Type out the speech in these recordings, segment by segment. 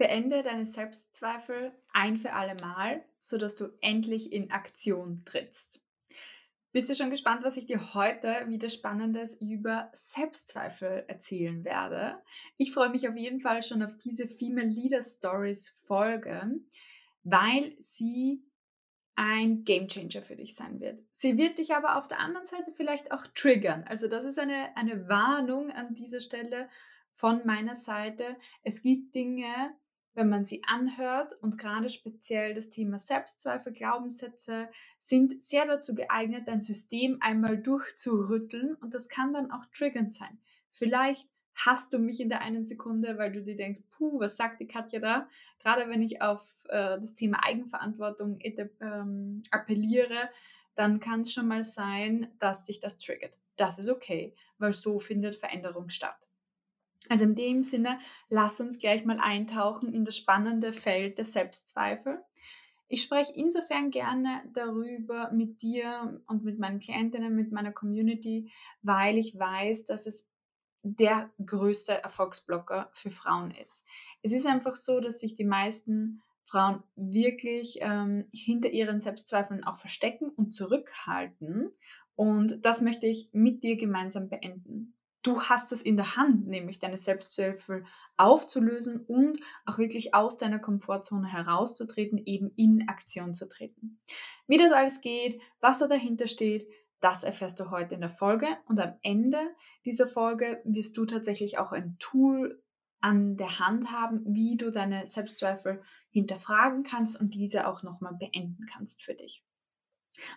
Beende deine Selbstzweifel ein für alle Mal, sodass du endlich in Aktion trittst. Bist du schon gespannt, was ich dir heute wieder Spannendes über Selbstzweifel erzählen werde? Ich freue mich auf jeden Fall schon auf diese Female Leader Stories Folge, weil sie ein Gamechanger für dich sein wird. Sie wird dich aber auf der anderen Seite vielleicht auch triggern. Also das ist eine, eine Warnung an dieser Stelle von meiner Seite. Es gibt Dinge, wenn man sie anhört und gerade speziell das Thema Selbstzweifel, Glaubenssätze sind sehr dazu geeignet, dein System einmal durchzurütteln und das kann dann auch triggernd sein. Vielleicht hast du mich in der einen Sekunde, weil du dir denkst, puh, was sagt die Katja da? Gerade wenn ich auf äh, das Thema Eigenverantwortung ähm, appelliere, dann kann es schon mal sein, dass dich das triggert. Das ist okay, weil so findet Veränderung statt. Also in dem Sinne, lass uns gleich mal eintauchen in das spannende Feld der Selbstzweifel. Ich spreche insofern gerne darüber mit dir und mit meinen Klientinnen, mit meiner Community, weil ich weiß, dass es der größte Erfolgsblocker für Frauen ist. Es ist einfach so, dass sich die meisten Frauen wirklich ähm, hinter ihren Selbstzweifeln auch verstecken und zurückhalten. Und das möchte ich mit dir gemeinsam beenden du hast es in der Hand, nämlich deine Selbstzweifel aufzulösen und auch wirklich aus deiner Komfortzone herauszutreten, eben in Aktion zu treten. Wie das alles geht, was da dahinter steht, das erfährst du heute in der Folge und am Ende dieser Folge wirst du tatsächlich auch ein Tool an der Hand haben, wie du deine Selbstzweifel hinterfragen kannst und diese auch nochmal beenden kannst für dich.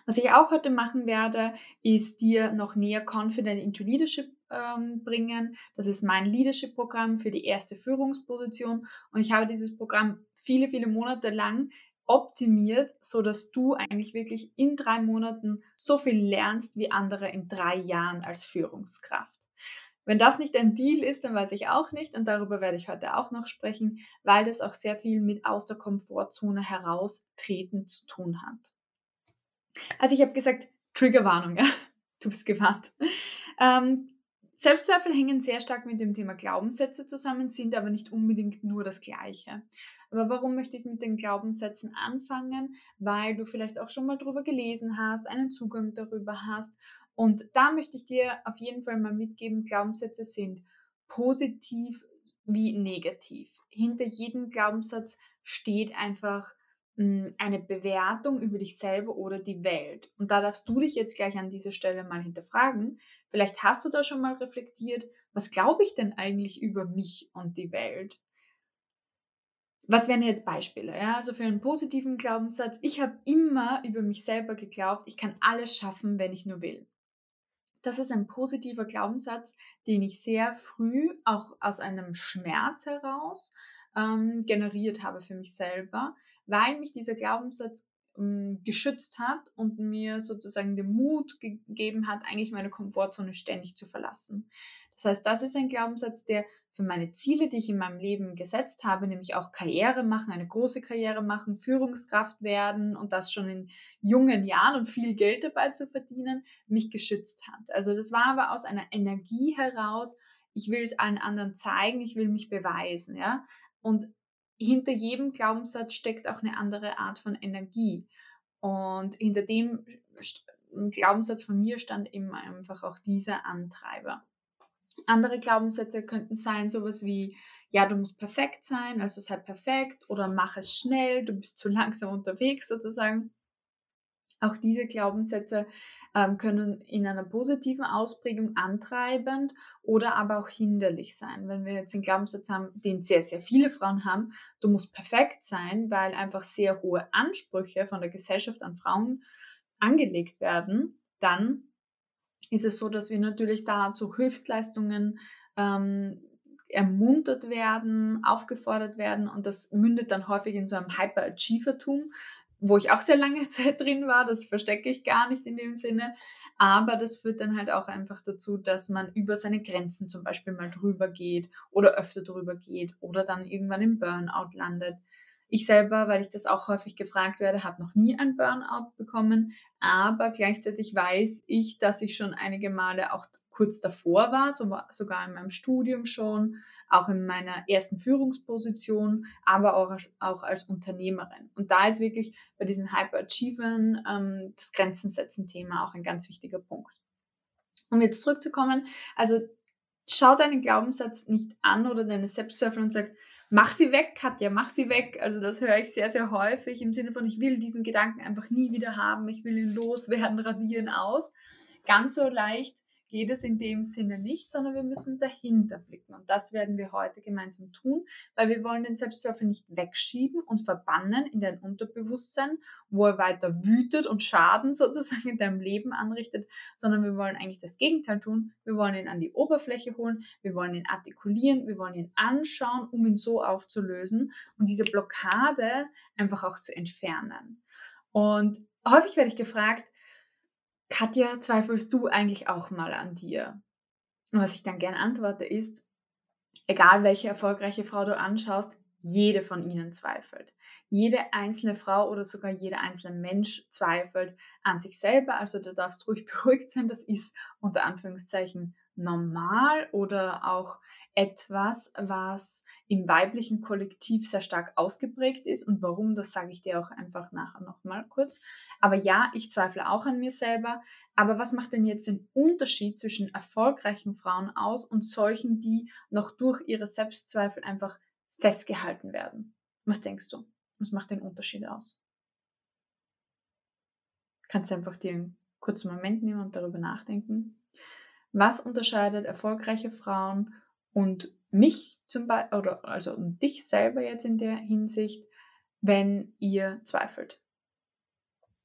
Was ich auch heute machen werde, ist dir noch näher Confident into Leadership ähm, bringen. Das ist mein Leadership-Programm für die erste Führungsposition und ich habe dieses Programm viele, viele Monate lang optimiert, so dass du eigentlich wirklich in drei Monaten so viel lernst wie andere in drei Jahren als Führungskraft. Wenn das nicht ein Deal ist, dann weiß ich auch nicht und darüber werde ich heute auch noch sprechen, weil das auch sehr viel mit aus der Komfortzone heraustreten zu tun hat. Also ich habe gesagt, Triggerwarnung, ja? du bist gewarnt. Ähm, Selbstzweifel hängen sehr stark mit dem Thema Glaubenssätze zusammen, sind aber nicht unbedingt nur das Gleiche. Aber warum möchte ich mit den Glaubenssätzen anfangen? Weil du vielleicht auch schon mal darüber gelesen hast, einen Zugang darüber hast. Und da möchte ich dir auf jeden Fall mal mitgeben, Glaubenssätze sind positiv wie negativ. Hinter jedem Glaubenssatz steht einfach eine Bewertung über dich selber oder die Welt. Und da darfst du dich jetzt gleich an dieser Stelle mal hinterfragen. Vielleicht hast du da schon mal reflektiert, was glaube ich denn eigentlich über mich und die Welt? Was wären jetzt Beispiele? Ja? Also für einen positiven Glaubenssatz, ich habe immer über mich selber geglaubt, ich kann alles schaffen, wenn ich nur will. Das ist ein positiver Glaubenssatz, den ich sehr früh auch aus einem Schmerz heraus ähm, generiert habe für mich selber, weil mich dieser Glaubenssatz ähm, geschützt hat und mir sozusagen den Mut gegeben hat, eigentlich meine Komfortzone ständig zu verlassen. Das heißt, das ist ein Glaubenssatz, der für meine Ziele, die ich in meinem Leben gesetzt habe, nämlich auch Karriere machen, eine große Karriere machen, Führungskraft werden und das schon in jungen Jahren und viel Geld dabei zu verdienen, mich geschützt hat. Also das war aber aus einer Energie heraus, ich will es allen anderen zeigen, ich will mich beweisen, ja. Und hinter jedem Glaubenssatz steckt auch eine andere Art von Energie. Und hinter dem Glaubenssatz von mir stand eben einfach auch dieser Antreiber. Andere Glaubenssätze könnten sein, sowas wie, ja, du musst perfekt sein, also sei perfekt oder mach es schnell, du bist zu langsam unterwegs sozusagen. Auch diese Glaubenssätze ähm, können in einer positiven Ausprägung antreibend oder aber auch hinderlich sein. Wenn wir jetzt einen Glaubenssatz haben, den sehr, sehr viele Frauen haben, du musst perfekt sein, weil einfach sehr hohe Ansprüche von der Gesellschaft an Frauen angelegt werden, dann ist es so, dass wir natürlich da zu Höchstleistungen ähm, ermuntert werden, aufgefordert werden und das mündet dann häufig in so einem Hyperachievertum, wo ich auch sehr lange Zeit drin war, das verstecke ich gar nicht in dem Sinne, aber das führt dann halt auch einfach dazu, dass man über seine Grenzen zum Beispiel mal drüber geht oder öfter drüber geht oder dann irgendwann im Burnout landet. Ich selber, weil ich das auch häufig gefragt werde, habe noch nie ein Burnout bekommen, aber gleichzeitig weiß ich, dass ich schon einige Male auch kurz davor war, so, sogar in meinem Studium schon, auch in meiner ersten Führungsposition, aber auch als, auch als Unternehmerin. Und da ist wirklich bei diesen Hyperachievern ähm, das Grenzen setzen Thema auch ein ganz wichtiger Punkt. Um jetzt zurückzukommen, also schau deinen Glaubenssatz nicht an oder deine Selbstzweifel und sag, mach sie weg, Katja, mach sie weg. Also das höre ich sehr, sehr häufig im Sinne von, ich will diesen Gedanken einfach nie wieder haben, ich will ihn loswerden, radieren aus. Ganz so leicht geht es in dem Sinne nicht, sondern wir müssen dahinter blicken. Und das werden wir heute gemeinsam tun, weil wir wollen den Selbstzweifel nicht wegschieben und verbannen in dein Unterbewusstsein, wo er weiter wütet und Schaden sozusagen in deinem Leben anrichtet, sondern wir wollen eigentlich das Gegenteil tun. Wir wollen ihn an die Oberfläche holen, wir wollen ihn artikulieren, wir wollen ihn anschauen, um ihn so aufzulösen und diese Blockade einfach auch zu entfernen. Und häufig werde ich gefragt, Katja, zweifelst du eigentlich auch mal an dir? Und was ich dann gerne antworte ist, egal welche erfolgreiche Frau du anschaust, jede von ihnen zweifelt. Jede einzelne Frau oder sogar jeder einzelne Mensch zweifelt an sich selber. Also du darfst ruhig beruhigt sein. Das ist unter Anführungszeichen normal oder auch etwas, was im weiblichen Kollektiv sehr stark ausgeprägt ist. Und warum, das sage ich dir auch einfach nachher nochmal kurz. Aber ja, ich zweifle auch an mir selber. Aber was macht denn jetzt den Unterschied zwischen erfolgreichen Frauen aus und solchen, die noch durch ihre Selbstzweifel einfach festgehalten werden? Was denkst du? Was macht den Unterschied aus? Kannst du einfach dir einen kurzen Moment nehmen und darüber nachdenken? Was unterscheidet erfolgreiche Frauen und mich zum Beispiel, oder also dich selber jetzt in der Hinsicht, wenn ihr zweifelt?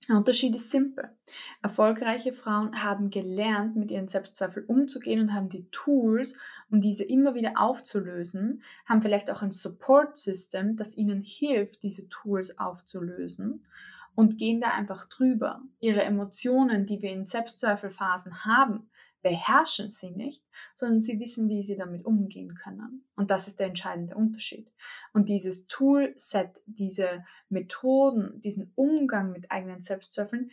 Der Unterschied ist simpel. Erfolgreiche Frauen haben gelernt, mit ihren Selbstzweifeln umzugehen und haben die Tools, um diese immer wieder aufzulösen, haben vielleicht auch ein Support-System, das ihnen hilft, diese Tools aufzulösen und gehen da einfach drüber. Ihre Emotionen, die wir in Selbstzweifelphasen haben, beherrschen sie nicht, sondern sie wissen, wie sie damit umgehen können. Und das ist der entscheidende Unterschied. Und dieses Toolset, diese Methoden, diesen Umgang mit eigenen Selbstzweifeln,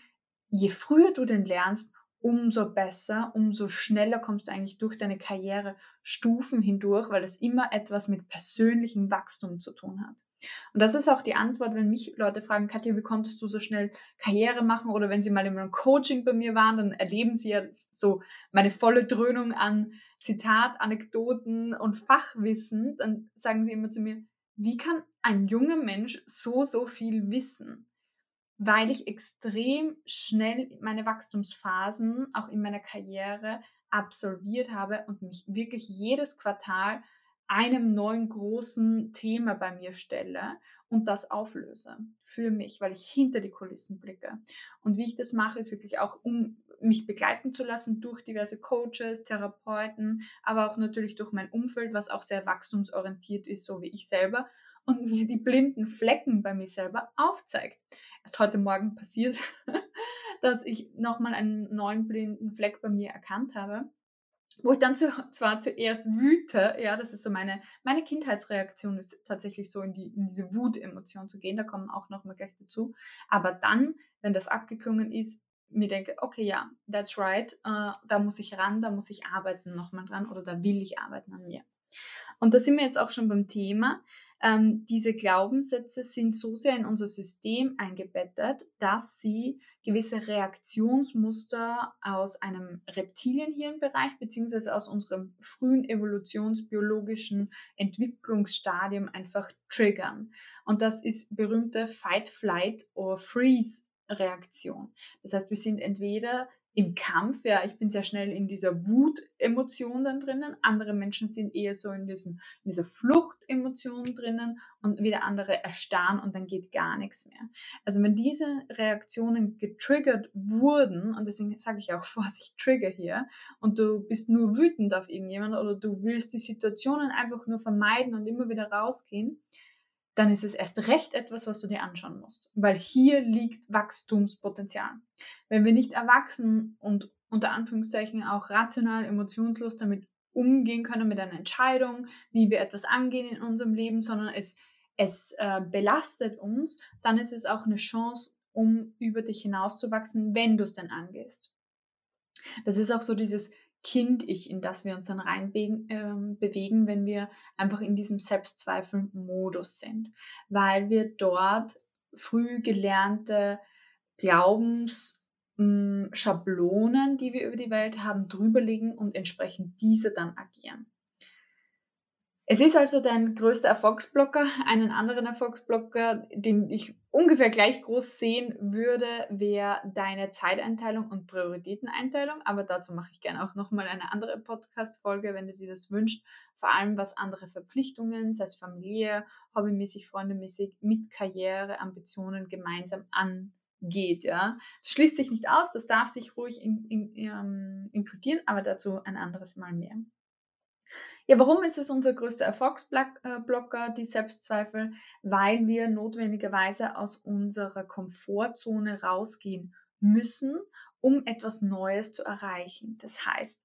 je früher du den lernst, umso besser, umso schneller kommst du eigentlich durch deine Karriere Stufen hindurch, weil es immer etwas mit persönlichem Wachstum zu tun hat. Und das ist auch die Antwort, wenn mich Leute fragen, Katja, wie konntest du so schnell Karriere machen? Oder wenn sie mal in einem Coaching bei mir waren, dann erleben sie ja so meine volle Dröhnung an Zitat, Anekdoten und Fachwissen. Dann sagen sie immer zu mir, wie kann ein junger Mensch so, so viel wissen? Weil ich extrem schnell meine Wachstumsphasen auch in meiner Karriere absolviert habe und mich wirklich jedes Quartal einem neuen großen Thema bei mir stelle und das auflöse für mich, weil ich hinter die Kulissen blicke. Und wie ich das mache, ist wirklich auch, um mich begleiten zu lassen durch diverse Coaches, Therapeuten, aber auch natürlich durch mein Umfeld, was auch sehr wachstumsorientiert ist, so wie ich selber und mir die blinden Flecken bei mir selber aufzeigt. Erst heute Morgen passiert, dass ich nochmal einen neuen blinden Fleck bei mir erkannt habe wo ich dann zu, zwar zuerst wüte, ja, das ist so meine, meine Kindheitsreaktion ist tatsächlich so in, die, in diese Wutemotion zu gehen, da kommen auch noch mal gleich dazu, aber dann, wenn das abgeklungen ist, mir denke, okay, ja, that's right, äh, da muss ich ran, da muss ich arbeiten nochmal dran oder da will ich arbeiten an mir. Und da sind wir jetzt auch schon beim Thema. Ähm, diese Glaubenssätze sind so sehr in unser System eingebettet, dass sie gewisse Reaktionsmuster aus einem Reptilienhirnbereich beziehungsweise aus unserem frühen evolutionsbiologischen Entwicklungsstadium einfach triggern. Und das ist berühmte Fight, Flight oder Freeze Reaktion. Das heißt, wir sind entweder im Kampf, ja, ich bin sehr schnell in dieser Wut-Emotion dann drinnen. Andere Menschen sind eher so in, diesem, in dieser Flucht-Emotion drinnen und wieder andere erstarren und dann geht gar nichts mehr. Also wenn diese Reaktionen getriggert wurden, und deswegen sage ich auch Vorsicht, Trigger hier, und du bist nur wütend auf irgendjemanden oder du willst die Situationen einfach nur vermeiden und immer wieder rausgehen, dann ist es erst recht etwas, was du dir anschauen musst, weil hier liegt Wachstumspotenzial. Wenn wir nicht erwachsen und unter Anführungszeichen auch rational, emotionslos damit umgehen können mit einer Entscheidung, wie wir etwas angehen in unserem Leben, sondern es es äh, belastet uns, dann ist es auch eine Chance, um über dich hinauszuwachsen, wenn du es denn angehst. Das ist auch so dieses Kind-Ich, in das wir uns dann reinbewegen, äh, bewegen, wenn wir einfach in diesem Selbstzweifel-Modus sind, weil wir dort früh gelernte Glaubensschablonen, die wir über die Welt haben, drüberlegen und entsprechend diese dann agieren. Es ist also dein größter Erfolgsblocker. Einen anderen Erfolgsblocker, den ich ungefähr gleich groß sehen würde, wäre deine Zeiteinteilung und Prioritäteneinteilung. Aber dazu mache ich gerne auch nochmal eine andere Podcast-Folge, wenn du dir das wünschst. Vor allem was andere Verpflichtungen, sei es familiär, hobbymäßig, freundemäßig, mit Karriere, Ambitionen gemeinsam angeht. Ja, das schließt sich nicht aus, das darf sich ruhig in, in, ähm, inkludieren, aber dazu ein anderes Mal mehr. Ja, warum ist es unser größter Erfolgsblocker, die Selbstzweifel? Weil wir notwendigerweise aus unserer Komfortzone rausgehen müssen, um etwas Neues zu erreichen. Das heißt,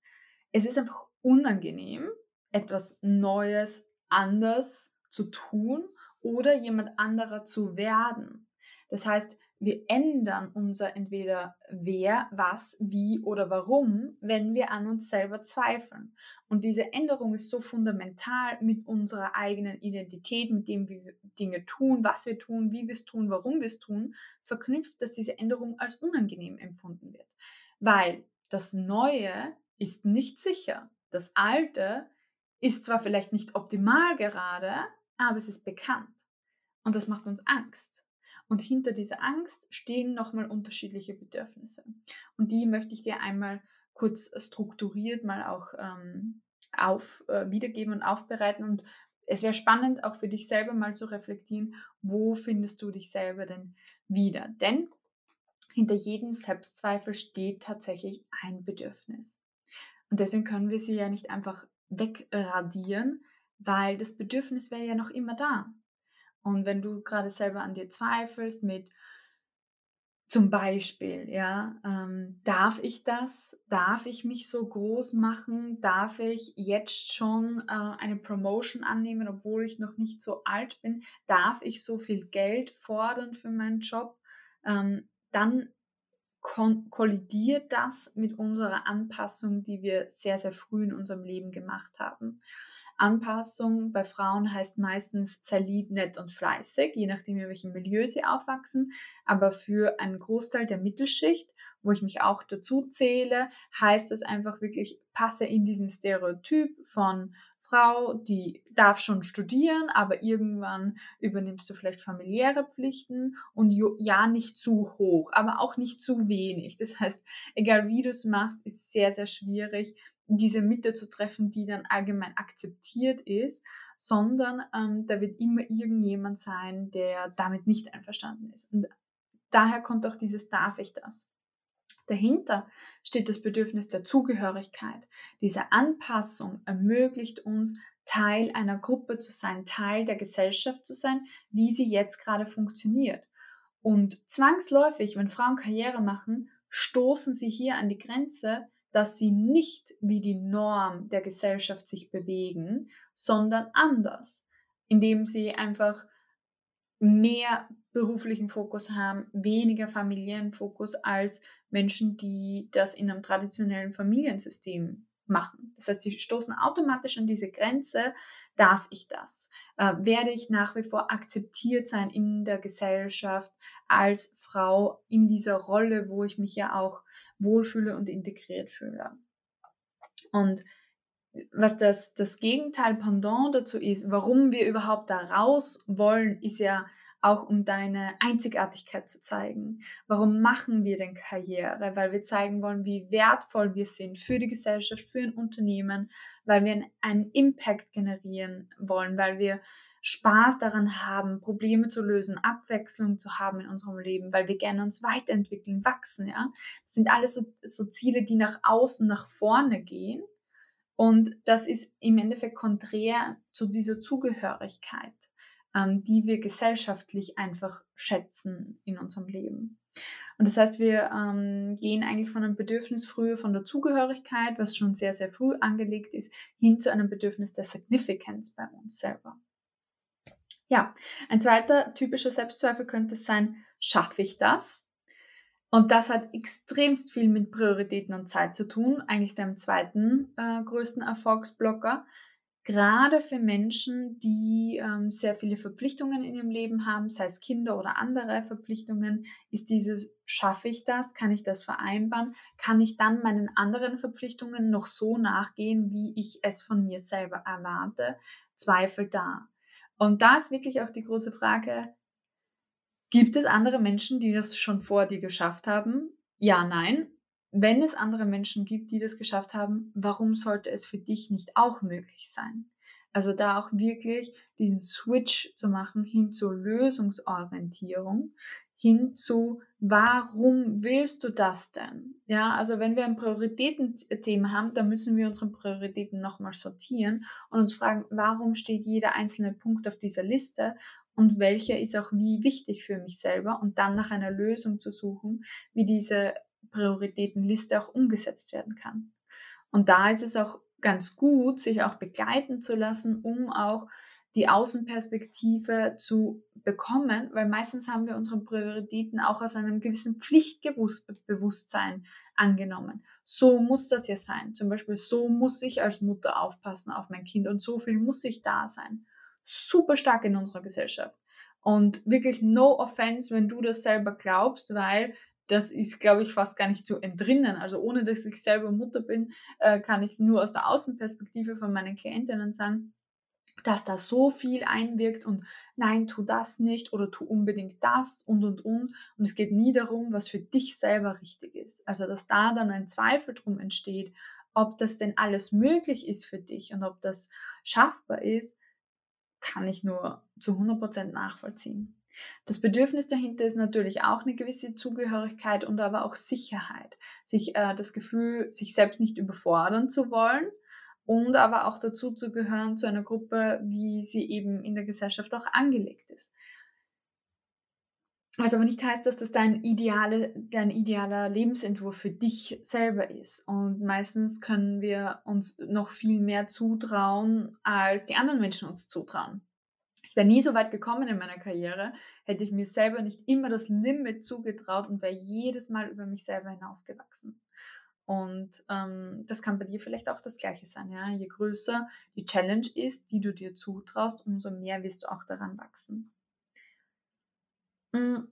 es ist einfach unangenehm, etwas Neues anders zu tun oder jemand anderer zu werden. Das heißt, wir ändern unser entweder wer, was, wie oder warum, wenn wir an uns selber zweifeln. Und diese Änderung ist so fundamental mit unserer eigenen Identität, mit dem, wie wir Dinge tun, was wir tun, wie wir es tun, warum wir es tun, verknüpft, dass diese Änderung als unangenehm empfunden wird. Weil das Neue ist nicht sicher. Das Alte ist zwar vielleicht nicht optimal gerade, aber es ist bekannt. Und das macht uns Angst. Und hinter dieser Angst stehen nochmal unterschiedliche Bedürfnisse. Und die möchte ich dir einmal kurz strukturiert mal auch ähm, auf, äh, wiedergeben und aufbereiten. Und es wäre spannend, auch für dich selber mal zu reflektieren, wo findest du dich selber denn wieder? Denn hinter jedem Selbstzweifel steht tatsächlich ein Bedürfnis. Und deswegen können wir sie ja nicht einfach wegradieren, weil das Bedürfnis wäre ja noch immer da. Und wenn du gerade selber an dir zweifelst mit zum Beispiel, ja, ähm, darf ich das? Darf ich mich so groß machen? Darf ich jetzt schon äh, eine Promotion annehmen, obwohl ich noch nicht so alt bin? Darf ich so viel Geld fordern für meinen Job? Ähm, dann kollidiert das mit unserer Anpassung, die wir sehr, sehr früh in unserem Leben gemacht haben. Anpassung bei Frauen heißt meistens sei lieb, nett und fleißig, je nachdem, in welchem Milieu sie aufwachsen. Aber für einen Großteil der Mittelschicht, wo ich mich auch dazu zähle, heißt es einfach wirklich, passe in diesen Stereotyp von Frau, die darf schon studieren, aber irgendwann übernimmst du vielleicht familiäre Pflichten und ja, nicht zu hoch, aber auch nicht zu wenig. Das heißt, egal wie du es machst, ist sehr, sehr schwierig, diese Mitte zu treffen, die dann allgemein akzeptiert ist, sondern ähm, da wird immer irgendjemand sein, der damit nicht einverstanden ist. Und daher kommt auch dieses darf ich das. Dahinter steht das Bedürfnis der Zugehörigkeit. Diese Anpassung ermöglicht uns, Teil einer Gruppe zu sein, Teil der Gesellschaft zu sein, wie sie jetzt gerade funktioniert. Und zwangsläufig, wenn Frauen Karriere machen, stoßen sie hier an die Grenze, dass sie nicht wie die Norm der Gesellschaft sich bewegen, sondern anders, indem sie einfach mehr beruflichen Fokus haben, weniger familiären Fokus als Menschen, die das in einem traditionellen Familiensystem machen. Das heißt, sie stoßen automatisch an diese Grenze, darf ich das? Äh, werde ich nach wie vor akzeptiert sein in der Gesellschaft als Frau in dieser Rolle, wo ich mich ja auch wohlfühle und integriert fühle? Und was das, das Gegenteil Pendant dazu ist, warum wir überhaupt da raus wollen, ist ja auch um deine Einzigartigkeit zu zeigen. Warum machen wir denn Karriere? Weil wir zeigen wollen, wie wertvoll wir sind für die Gesellschaft, für ein Unternehmen, weil wir einen Impact generieren wollen, weil wir Spaß daran haben, Probleme zu lösen, Abwechslung zu haben in unserem Leben, weil wir gerne uns weiterentwickeln, wachsen, ja. Das sind alles so, so Ziele, die nach außen, nach vorne gehen. Und das ist im Endeffekt konträr zu dieser Zugehörigkeit ähm, die wir gesellschaftlich einfach schätzen in unserem Leben. Und das heißt, wir ähm, gehen eigentlich von einem Bedürfnis früher von der Zugehörigkeit, was schon sehr, sehr früh angelegt ist, hin zu einem Bedürfnis der Significance bei uns selber. Ja, ein zweiter typischer Selbstzweifel könnte sein, schaffe ich das? Und das hat extremst viel mit Prioritäten und Zeit zu tun, eigentlich deinem zweiten äh, größten Erfolgsblocker. Gerade für Menschen, die ähm, sehr viele Verpflichtungen in ihrem Leben haben, sei es Kinder oder andere Verpflichtungen, ist dieses, schaffe ich das? Kann ich das vereinbaren? Kann ich dann meinen anderen Verpflichtungen noch so nachgehen, wie ich es von mir selber erwarte? Zweifel da. Und da ist wirklich auch die große Frage, gibt es andere Menschen, die das schon vor dir geschafft haben? Ja, nein wenn es andere Menschen gibt, die das geschafft haben, warum sollte es für dich nicht auch möglich sein? Also da auch wirklich diesen Switch zu machen hin zur Lösungsorientierung, hin zu, warum willst du das denn? Ja, also wenn wir ein Prioritätenthema haben, dann müssen wir unsere Prioritäten nochmal sortieren und uns fragen, warum steht jeder einzelne Punkt auf dieser Liste und welcher ist auch wie wichtig für mich selber und dann nach einer Lösung zu suchen, wie diese Prioritätenliste auch umgesetzt werden kann. Und da ist es auch ganz gut, sich auch begleiten zu lassen, um auch die Außenperspektive zu bekommen, weil meistens haben wir unsere Prioritäten auch aus einem gewissen Pflichtbewusstsein angenommen. So muss das ja sein. Zum Beispiel, so muss ich als Mutter aufpassen auf mein Kind und so viel muss ich da sein. Super stark in unserer Gesellschaft. Und wirklich no offense, wenn du das selber glaubst, weil das ist, glaube ich, fast gar nicht zu entrinnen. Also ohne dass ich selber Mutter bin, äh, kann ich es nur aus der Außenperspektive von meinen Klientinnen sagen, dass da so viel einwirkt und nein, tu das nicht oder tu unbedingt das und und und. Und es geht nie darum, was für dich selber richtig ist. Also dass da dann ein Zweifel drum entsteht, ob das denn alles möglich ist für dich und ob das schaffbar ist, kann ich nur zu 100% nachvollziehen. Das Bedürfnis dahinter ist natürlich auch eine gewisse Zugehörigkeit und aber auch Sicherheit. Sich äh, das Gefühl, sich selbst nicht überfordern zu wollen und aber auch dazu zu gehören zu einer Gruppe, wie sie eben in der Gesellschaft auch angelegt ist. Was aber nicht heißt, dass das dein, ideale, dein idealer Lebensentwurf für dich selber ist. Und meistens können wir uns noch viel mehr zutrauen, als die anderen Menschen uns zutrauen. Ich wäre nie so weit gekommen in meiner Karriere, hätte ich mir selber nicht immer das Limit zugetraut und wäre jedes Mal über mich selber hinausgewachsen. Und ähm, das kann bei dir vielleicht auch das Gleiche sein. Ja? Je größer die Challenge ist, die du dir zutraust, umso mehr wirst du auch daran wachsen. Mm,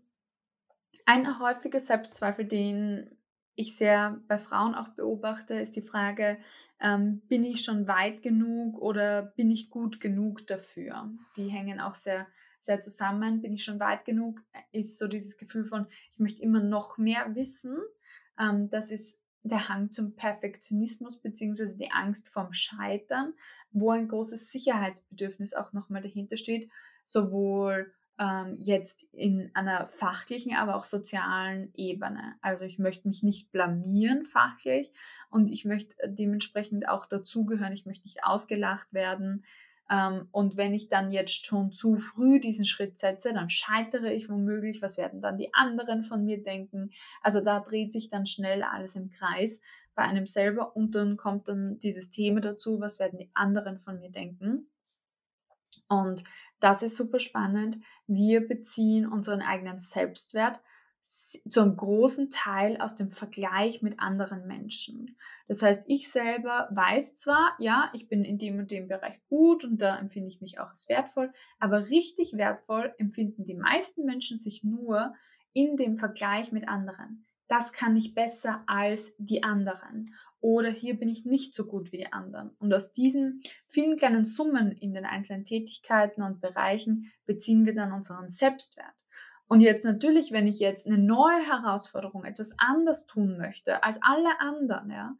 ein häufiger Selbstzweifel, den ich sehr bei Frauen auch beobachte, ist die Frage, ähm, bin ich schon weit genug oder bin ich gut genug dafür? Die hängen auch sehr, sehr zusammen. Bin ich schon weit genug? Ist so dieses Gefühl von, ich möchte immer noch mehr wissen. Ähm, das ist der Hang zum Perfektionismus beziehungsweise die Angst vom Scheitern, wo ein großes Sicherheitsbedürfnis auch nochmal dahinter steht, sowohl ähm, jetzt in einer fachlichen, aber auch sozialen Ebene. Also ich möchte mich nicht blamieren fachlich und ich möchte dementsprechend auch dazugehören. Ich möchte nicht ausgelacht werden. Ähm, und wenn ich dann jetzt schon zu früh diesen Schritt setze, dann scheitere ich womöglich. Was werden dann die anderen von mir denken? Also da dreht sich dann schnell alles im Kreis bei einem selber und dann kommt dann dieses Thema dazu, was werden die anderen von mir denken? Und das ist super spannend. Wir beziehen unseren eigenen Selbstwert zu einem großen Teil aus dem Vergleich mit anderen Menschen. Das heißt, ich selber weiß zwar, ja, ich bin in dem und dem Bereich gut und da empfinde ich mich auch als wertvoll, aber richtig wertvoll empfinden die meisten Menschen sich nur in dem Vergleich mit anderen. Das kann ich besser als die anderen oder hier bin ich nicht so gut wie die anderen. Und aus diesen vielen kleinen Summen in den einzelnen Tätigkeiten und Bereichen beziehen wir dann unseren Selbstwert. Und jetzt natürlich, wenn ich jetzt eine neue Herausforderung, etwas anders tun möchte als alle anderen, ja,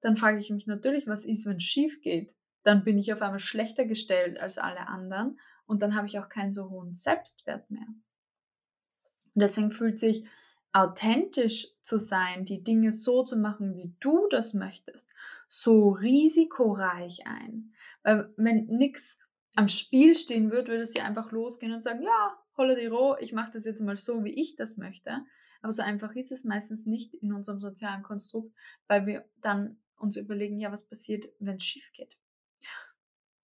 dann frage ich mich natürlich, was ist, wenn es schief geht? Dann bin ich auf einmal schlechter gestellt als alle anderen und dann habe ich auch keinen so hohen Selbstwert mehr. Und deswegen fühlt sich authentisch zu sein, die Dinge so zu machen, wie du das möchtest, so risikoreich ein. Weil wenn nichts am Spiel stehen wird, würde sie einfach losgehen und sagen, ja, holla die roh, ich mache das jetzt mal so, wie ich das möchte. Aber so einfach ist es meistens nicht in unserem sozialen Konstrukt, weil wir dann uns überlegen, ja, was passiert, wenn es schief geht.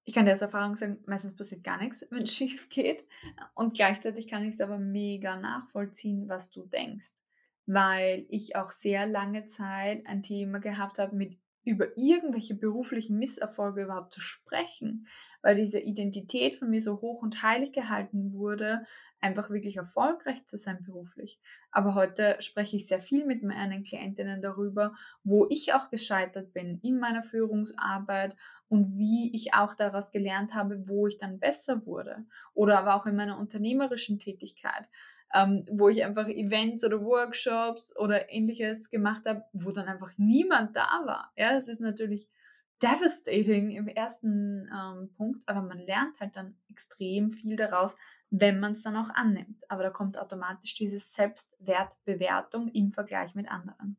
Ich kann dir aus Erfahrung sagen, meistens passiert gar nichts, wenn es schief geht. Und gleichzeitig kann ich es aber mega nachvollziehen, was du denkst. Weil ich auch sehr lange Zeit ein Thema gehabt habe, mit über irgendwelche beruflichen Misserfolge überhaupt zu sprechen weil diese Identität von mir so hoch und heilig gehalten wurde, einfach wirklich erfolgreich zu sein beruflich. Aber heute spreche ich sehr viel mit meinen Klientinnen darüber, wo ich auch gescheitert bin in meiner Führungsarbeit und wie ich auch daraus gelernt habe, wo ich dann besser wurde. Oder aber auch in meiner unternehmerischen Tätigkeit. Ähm, wo ich einfach Events oder Workshops oder ähnliches gemacht habe, wo dann einfach niemand da war. Ja, es ist natürlich devastating im ersten ähm, Punkt, aber man lernt halt dann extrem viel daraus, wenn man es dann auch annimmt. Aber da kommt automatisch diese Selbstwertbewertung im Vergleich mit anderen.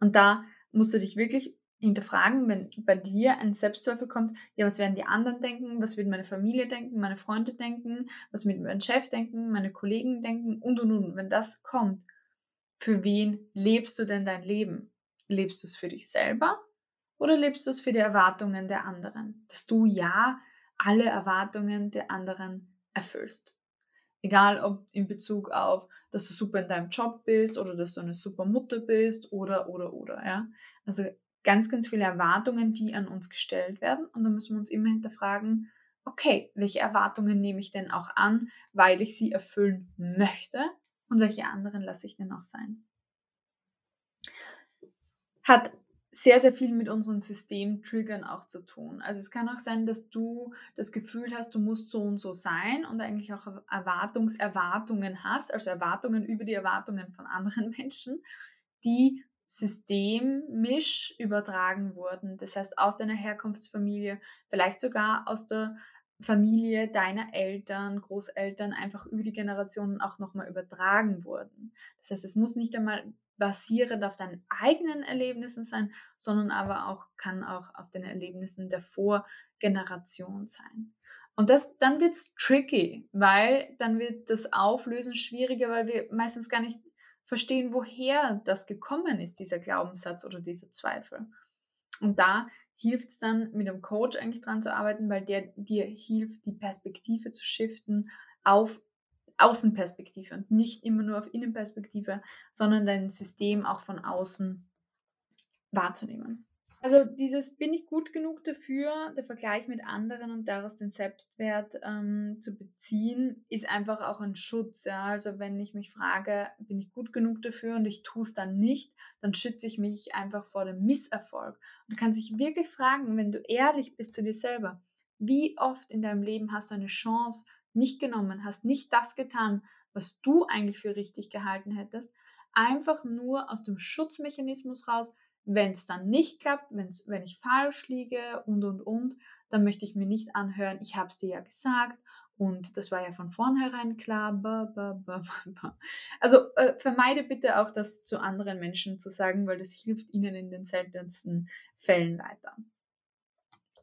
Und da musst du dich wirklich hinterfragen, wenn bei dir ein Selbstzweifel kommt, ja, was werden die anderen denken, was wird meine Familie denken, meine Freunde denken, was wird mein Chef denken, meine Kollegen denken und und und. Wenn das kommt, für wen lebst du denn dein Leben? Lebst du es für dich selber oder lebst du es für die Erwartungen der anderen? Dass du ja alle Erwartungen der anderen erfüllst. Egal ob in Bezug auf, dass du super in deinem Job bist oder dass du eine super Mutter bist oder, oder, oder, ja. Also ganz, ganz viele Erwartungen, die an uns gestellt werden. Und da müssen wir uns immer hinterfragen, okay, welche Erwartungen nehme ich denn auch an, weil ich sie erfüllen möchte und welche anderen lasse ich denn auch sein? Hat sehr, sehr viel mit unseren Systemtriggern auch zu tun. Also es kann auch sein, dass du das Gefühl hast, du musst so und so sein und eigentlich auch Erwartungserwartungen hast, also Erwartungen über die Erwartungen von anderen Menschen, die systemisch übertragen wurden. Das heißt, aus deiner Herkunftsfamilie, vielleicht sogar aus der Familie deiner Eltern, Großeltern einfach über die Generationen auch nochmal übertragen wurden. Das heißt, es muss nicht einmal basierend auf deinen eigenen Erlebnissen sein, sondern aber auch kann auch auf den Erlebnissen der Vorgeneration sein. Und das, dann wird es tricky, weil dann wird das Auflösen schwieriger, weil wir meistens gar nicht verstehen, woher das gekommen ist, dieser Glaubenssatz oder dieser Zweifel. Und da hilft es dann, mit einem Coach eigentlich dran zu arbeiten, weil der dir hilft, die Perspektive zu shiften auf Außenperspektive und nicht immer nur auf Innenperspektive, sondern dein System auch von außen wahrzunehmen. Also dieses bin ich gut genug dafür, der Vergleich mit anderen und daraus den Selbstwert ähm, zu beziehen, ist einfach auch ein Schutz. Ja? Also wenn ich mich frage, bin ich gut genug dafür und ich tue es dann nicht, dann schütze ich mich einfach vor dem Misserfolg. Und du kannst dich wirklich fragen, wenn du ehrlich bist zu dir selber, wie oft in deinem Leben hast du eine Chance nicht genommen, hast nicht das getan, was du eigentlich für richtig gehalten hättest, einfach nur aus dem Schutzmechanismus raus, wenn es dann nicht klappt, wenn's, wenn ich falsch liege und und und, dann möchte ich mir nicht anhören, ich habe es dir ja gesagt und das war ja von vornherein klar. Ba, ba, ba, also äh, vermeide bitte auch das zu anderen Menschen zu sagen, weil das hilft ihnen in den seltensten Fällen weiter.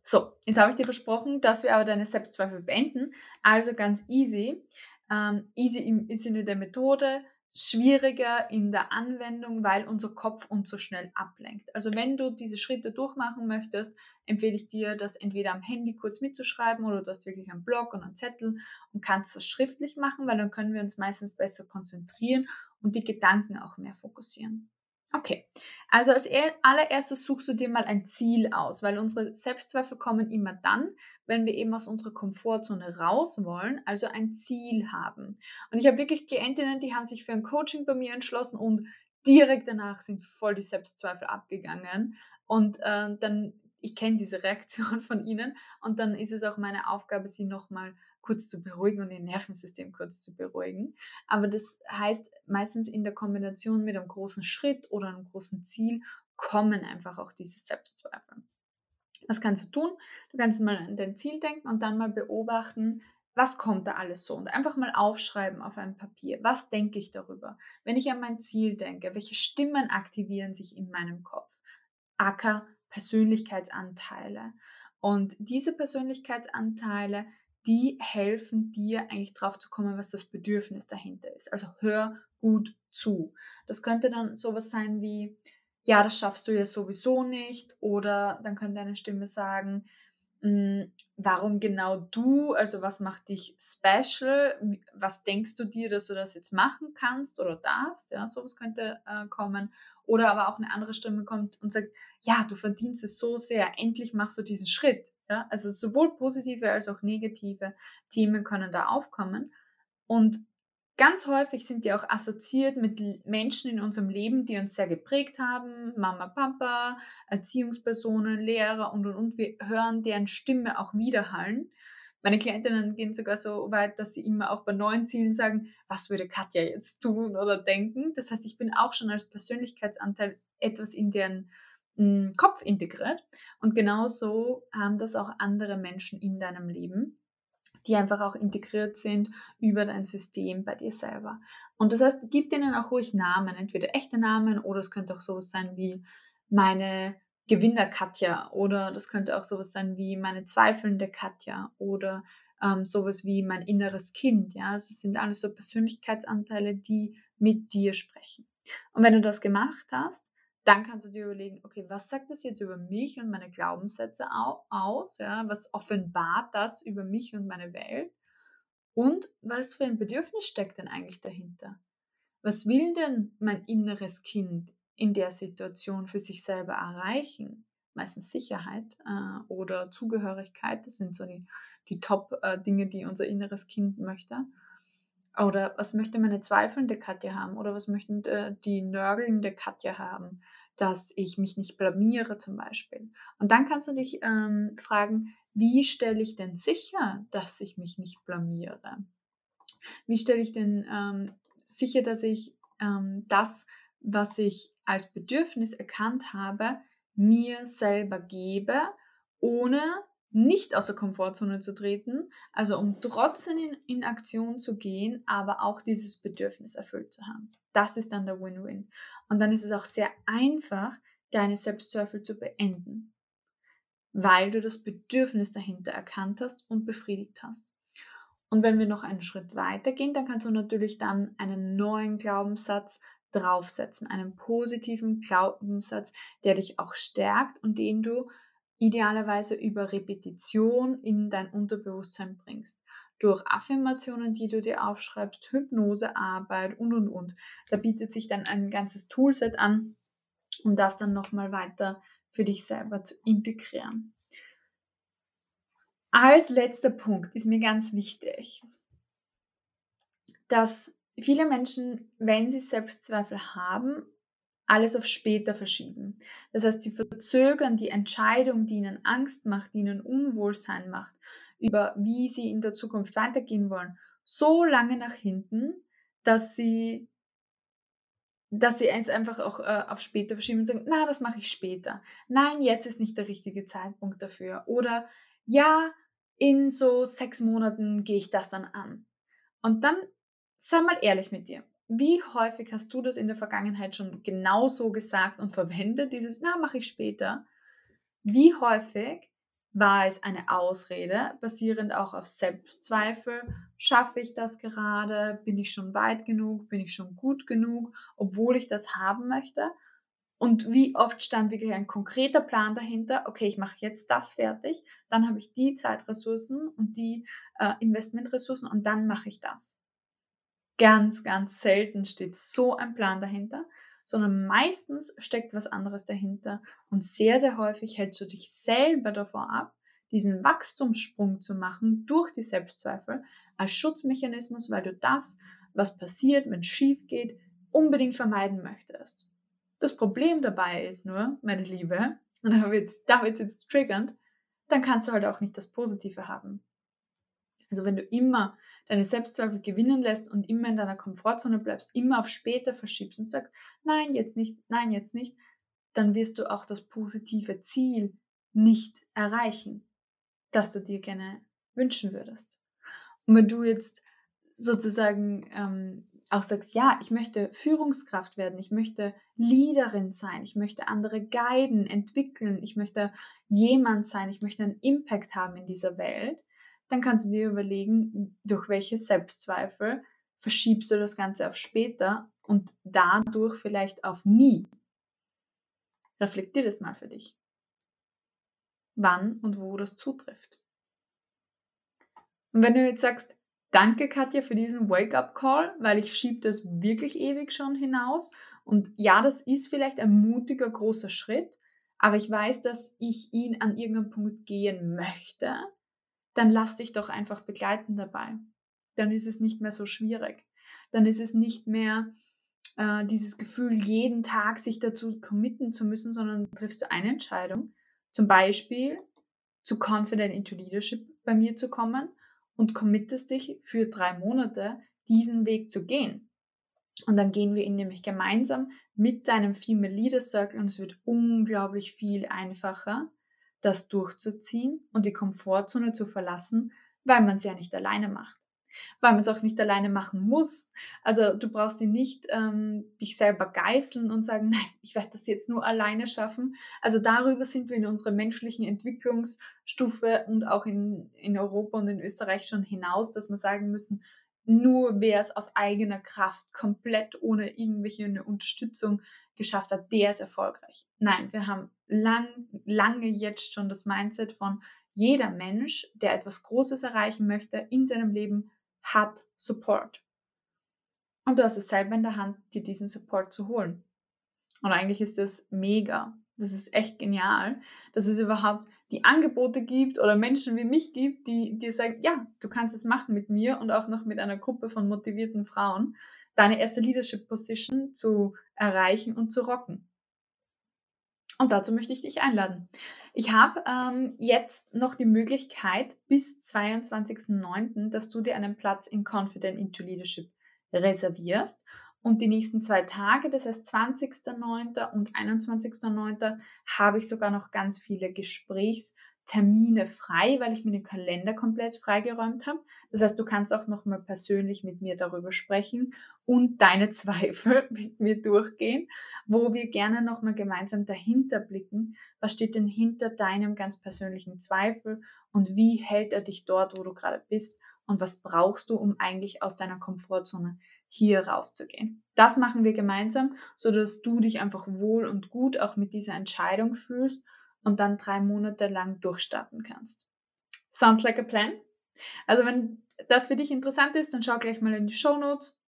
So, jetzt habe ich dir versprochen, dass wir aber deine Selbstzweifel beenden. Also ganz easy. Ähm, easy im Sinne der Methode, schwieriger in der Anwendung, weil unser Kopf uns so schnell ablenkt. Also wenn du diese Schritte durchmachen möchtest, empfehle ich dir, das entweder am Handy kurz mitzuschreiben oder du hast wirklich einen Blog und einen Zettel und kannst das schriftlich machen, weil dann können wir uns meistens besser konzentrieren und die Gedanken auch mehr fokussieren. Okay, also als allererstes suchst du dir mal ein Ziel aus, weil unsere Selbstzweifel kommen immer dann, wenn wir eben aus unserer Komfortzone raus wollen, also ein Ziel haben. Und ich habe wirklich Klientinnen, die haben sich für ein Coaching bei mir entschlossen und direkt danach sind voll die Selbstzweifel abgegangen. Und äh, dann, ich kenne diese Reaktion von ihnen und dann ist es auch meine Aufgabe, sie nochmal kurz zu beruhigen und ihr Nervensystem kurz zu beruhigen. Aber das heißt, meistens in der Kombination mit einem großen Schritt oder einem großen Ziel kommen einfach auch diese Selbstzweifel. Was kannst du tun? Du kannst mal an dein Ziel denken und dann mal beobachten, was kommt da alles so? Und einfach mal aufschreiben auf einem Papier. Was denke ich darüber? Wenn ich an mein Ziel denke, welche Stimmen aktivieren sich in meinem Kopf? Acker Persönlichkeitsanteile. Und diese Persönlichkeitsanteile die helfen dir eigentlich drauf zu kommen, was das Bedürfnis dahinter ist. Also hör gut zu. Das könnte dann sowas sein wie, ja, das schaffst du ja sowieso nicht. Oder dann könnte eine Stimme sagen, hm, warum genau du, also was macht dich special, was denkst du dir, dass du das jetzt machen kannst oder darfst, ja, sowas könnte äh, kommen. Oder aber auch eine andere Stimme kommt und sagt, ja, du verdienst es so sehr, endlich machst du diesen Schritt. Ja? Also sowohl positive als auch negative Themen können da aufkommen. Und Ganz häufig sind die auch assoziiert mit Menschen in unserem Leben, die uns sehr geprägt haben, Mama, Papa, Erziehungspersonen, Lehrer und und und. Wir hören deren Stimme auch widerhallen. Meine Klientinnen gehen sogar so weit, dass sie immer auch bei neuen Zielen sagen, was würde Katja jetzt tun oder denken. Das heißt, ich bin auch schon als Persönlichkeitsanteil etwas in deren hm, Kopf integriert. Und genauso haben das auch andere Menschen in deinem Leben die einfach auch integriert sind über dein System bei dir selber. Und das heißt, gib denen auch ruhig Namen, entweder echte Namen oder es könnte auch sowas sein wie meine Gewinner Katja oder das könnte auch sowas sein wie meine zweifelnde Katja oder ähm, sowas wie mein inneres Kind. Ja, also es sind alles so Persönlichkeitsanteile, die mit dir sprechen. Und wenn du das gemacht hast, dann kannst du dir überlegen, okay, was sagt das jetzt über mich und meine Glaubenssätze aus? Ja? Was offenbart das über mich und meine Welt? Und was für ein Bedürfnis steckt denn eigentlich dahinter? Was will denn mein inneres Kind in der Situation für sich selber erreichen? Meistens Sicherheit äh, oder Zugehörigkeit, das sind so die, die Top-Dinge, äh, die unser inneres Kind möchte. Oder was möchte meine zweifelnde Katja haben? Oder was möchten äh, die nörgelnde Katja haben? Dass ich mich nicht blamiere zum Beispiel. Und dann kannst du dich ähm, fragen, wie stelle ich denn sicher, dass ich mich nicht blamiere? Wie stelle ich denn ähm, sicher, dass ich ähm, das, was ich als Bedürfnis erkannt habe, mir selber gebe, ohne nicht aus der Komfortzone zu treten, also um trotzdem in, in Aktion zu gehen, aber auch dieses Bedürfnis erfüllt zu haben. Das ist dann der Win-Win. Und dann ist es auch sehr einfach, deine Selbstzweifel zu beenden, weil du das Bedürfnis dahinter erkannt hast und befriedigt hast. Und wenn wir noch einen Schritt weiter gehen, dann kannst du natürlich dann einen neuen Glaubenssatz draufsetzen, einen positiven Glaubenssatz, der dich auch stärkt und den du idealerweise über Repetition in dein Unterbewusstsein bringst. Durch Affirmationen, die du dir aufschreibst, Hypnosearbeit und und und. Da bietet sich dann ein ganzes Toolset an, um das dann nochmal weiter für dich selber zu integrieren. Als letzter Punkt ist mir ganz wichtig, dass viele Menschen, wenn sie Selbstzweifel haben, alles auf später verschieben. Das heißt, sie verzögern die Entscheidung, die ihnen Angst macht, die ihnen Unwohlsein macht, über wie sie in der Zukunft weitergehen wollen, so lange nach hinten, dass sie dass sie es einfach auch äh, auf später verschieben und sagen, na, das mache ich später. Nein, jetzt ist nicht der richtige Zeitpunkt dafür. Oder ja, in so sechs Monaten gehe ich das dann an. Und dann sei mal ehrlich mit dir. Wie häufig hast du das in der Vergangenheit schon genauso gesagt und verwendet, dieses, na, mache ich später? Wie häufig war es eine Ausrede, basierend auch auf Selbstzweifel? Schaffe ich das gerade? Bin ich schon weit genug? Bin ich schon gut genug, obwohl ich das haben möchte? Und wie oft stand wirklich ein konkreter Plan dahinter? Okay, ich mache jetzt das fertig, dann habe ich die Zeitressourcen und die äh, Investmentressourcen und dann mache ich das ganz, ganz selten steht so ein Plan dahinter, sondern meistens steckt was anderes dahinter. Und sehr, sehr häufig hältst du dich selber davor ab, diesen Wachstumssprung zu machen durch die Selbstzweifel als Schutzmechanismus, weil du das, was passiert, wenn es schief geht, unbedingt vermeiden möchtest. Das Problem dabei ist nur, meine Liebe, und da wird es jetzt triggernd, dann kannst du halt auch nicht das Positive haben. Also wenn du immer deine Selbstzweifel gewinnen lässt und immer in deiner Komfortzone bleibst, immer auf später verschiebst und sagst, nein, jetzt nicht, nein, jetzt nicht, dann wirst du auch das positive Ziel nicht erreichen, das du dir gerne wünschen würdest. Und wenn du jetzt sozusagen ähm, auch sagst, ja, ich möchte Führungskraft werden, ich möchte Leaderin sein, ich möchte andere guiden, entwickeln, ich möchte jemand sein, ich möchte einen Impact haben in dieser Welt, dann kannst du dir überlegen, durch welche Selbstzweifel verschiebst du das Ganze auf später und dadurch vielleicht auf nie. Reflektier das mal für dich. wann und wo das zutrifft. Und wenn du jetzt sagst, danke Katja für diesen Wake-up-Call, weil ich schiebe das wirklich ewig schon hinaus. Und ja, das ist vielleicht ein mutiger, großer Schritt, aber ich weiß, dass ich ihn an irgendeinem Punkt gehen möchte, dann lass dich doch einfach begleiten dabei. Dann ist es nicht mehr so schwierig. Dann ist es nicht mehr äh, dieses Gefühl, jeden Tag sich dazu committen zu müssen, sondern triffst du eine Entscheidung. Zum Beispiel zu Confident into Leadership bei mir zu kommen und committest dich für drei Monate, diesen Weg zu gehen. Und dann gehen wir ihn nämlich gemeinsam mit deinem Female Leader Circle und es wird unglaublich viel einfacher, das durchzuziehen und die Komfortzone zu verlassen, weil man es ja nicht alleine macht weil man es auch nicht alleine machen muss. Also du brauchst sie nicht ähm, dich selber geißeln und sagen, nein, ich werde das jetzt nur alleine schaffen. Also darüber sind wir in unserer menschlichen Entwicklungsstufe und auch in, in Europa und in Österreich schon hinaus, dass wir sagen müssen, nur wer es aus eigener Kraft komplett ohne irgendwelche Unterstützung geschafft hat, der ist erfolgreich. Nein, wir haben lang, lange jetzt schon das Mindset von jeder Mensch, der etwas Großes erreichen möchte in seinem Leben, hat Support. Und du hast es selber in der Hand, dir diesen Support zu holen. Und eigentlich ist das mega. Das ist echt genial, dass es überhaupt die Angebote gibt oder Menschen wie mich gibt, die dir sagen, ja, du kannst es machen mit mir und auch noch mit einer Gruppe von motivierten Frauen, deine erste Leadership Position zu erreichen und zu rocken. Und dazu möchte ich dich einladen. Ich habe ähm, jetzt noch die Möglichkeit bis 22.09., dass du dir einen Platz in Confident into Leadership reservierst. Und die nächsten zwei Tage, das heißt 20.09. und 21.09., habe ich sogar noch ganz viele Gesprächs- Termine frei, weil ich mir den Kalender komplett freigeräumt habe. Das heißt, du kannst auch nochmal persönlich mit mir darüber sprechen und deine Zweifel mit mir durchgehen, wo wir gerne nochmal gemeinsam dahinter blicken, was steht denn hinter deinem ganz persönlichen Zweifel und wie hält er dich dort, wo du gerade bist und was brauchst du, um eigentlich aus deiner Komfortzone hier rauszugehen. Das machen wir gemeinsam, so dass du dich einfach wohl und gut auch mit dieser Entscheidung fühlst und dann drei Monate lang durchstarten kannst. Sounds like a plan? Also wenn das für dich interessant ist, dann schau gleich mal in die Show Notes,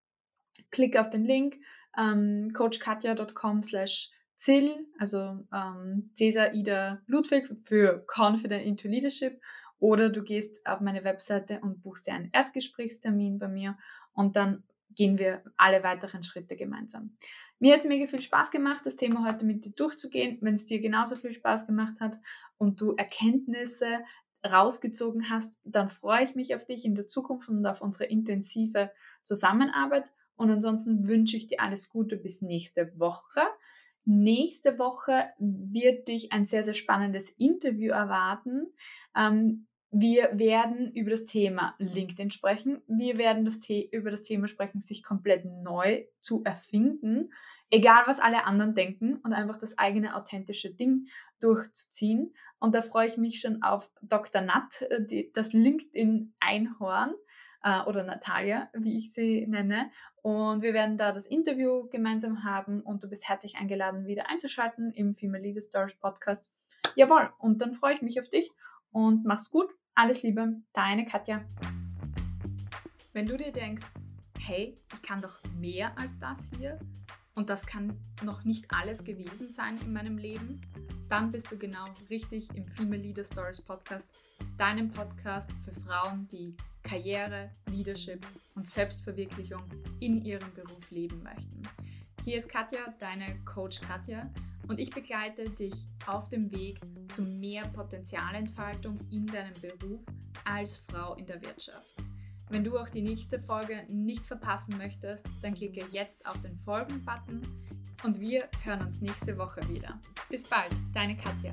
klick auf den Link ähm, coachkatja.com slash CIL, also ähm, Cäsar Ida Ludwig für Confident into Leadership oder du gehst auf meine Webseite und buchst dir einen Erstgesprächstermin bei mir und dann gehen wir alle weiteren Schritte gemeinsam. Mir hat es mega viel Spaß gemacht, das Thema heute mit dir durchzugehen. Wenn es dir genauso viel Spaß gemacht hat und du Erkenntnisse rausgezogen hast, dann freue ich mich auf dich in der Zukunft und auf unsere intensive Zusammenarbeit. Und ansonsten wünsche ich dir alles Gute bis nächste Woche. Nächste Woche wird dich ein sehr, sehr spannendes Interview erwarten. Ähm, wir werden über das Thema LinkedIn sprechen. Wir werden das über das Thema sprechen, sich komplett neu zu erfinden, egal was alle anderen denken und einfach das eigene authentische Ding durchzuziehen. Und da freue ich mich schon auf Dr. Nat, äh, die, das LinkedIn Einhorn äh, oder Natalia, wie ich sie nenne. Und wir werden da das Interview gemeinsam haben und du bist herzlich eingeladen, wieder einzuschalten im Female Leader Stories Podcast. Jawohl, und dann freue ich mich auf dich und mach's gut. Alles Liebe, deine Katja. Wenn du dir denkst, hey, ich kann doch mehr als das hier und das kann noch nicht alles gewesen sein in meinem Leben, dann bist du genau richtig im Female Leader Stories Podcast, deinem Podcast für Frauen, die Karriere, Leadership und Selbstverwirklichung in ihrem Beruf leben möchten. Hier ist Katja, deine Coach Katja und ich begleite dich auf dem Weg zu mehr Potenzialentfaltung in deinem Beruf als Frau in der Wirtschaft. Wenn du auch die nächste Folge nicht verpassen möchtest, dann klicke jetzt auf den Folgen-Button und wir hören uns nächste Woche wieder. Bis bald, deine Katja.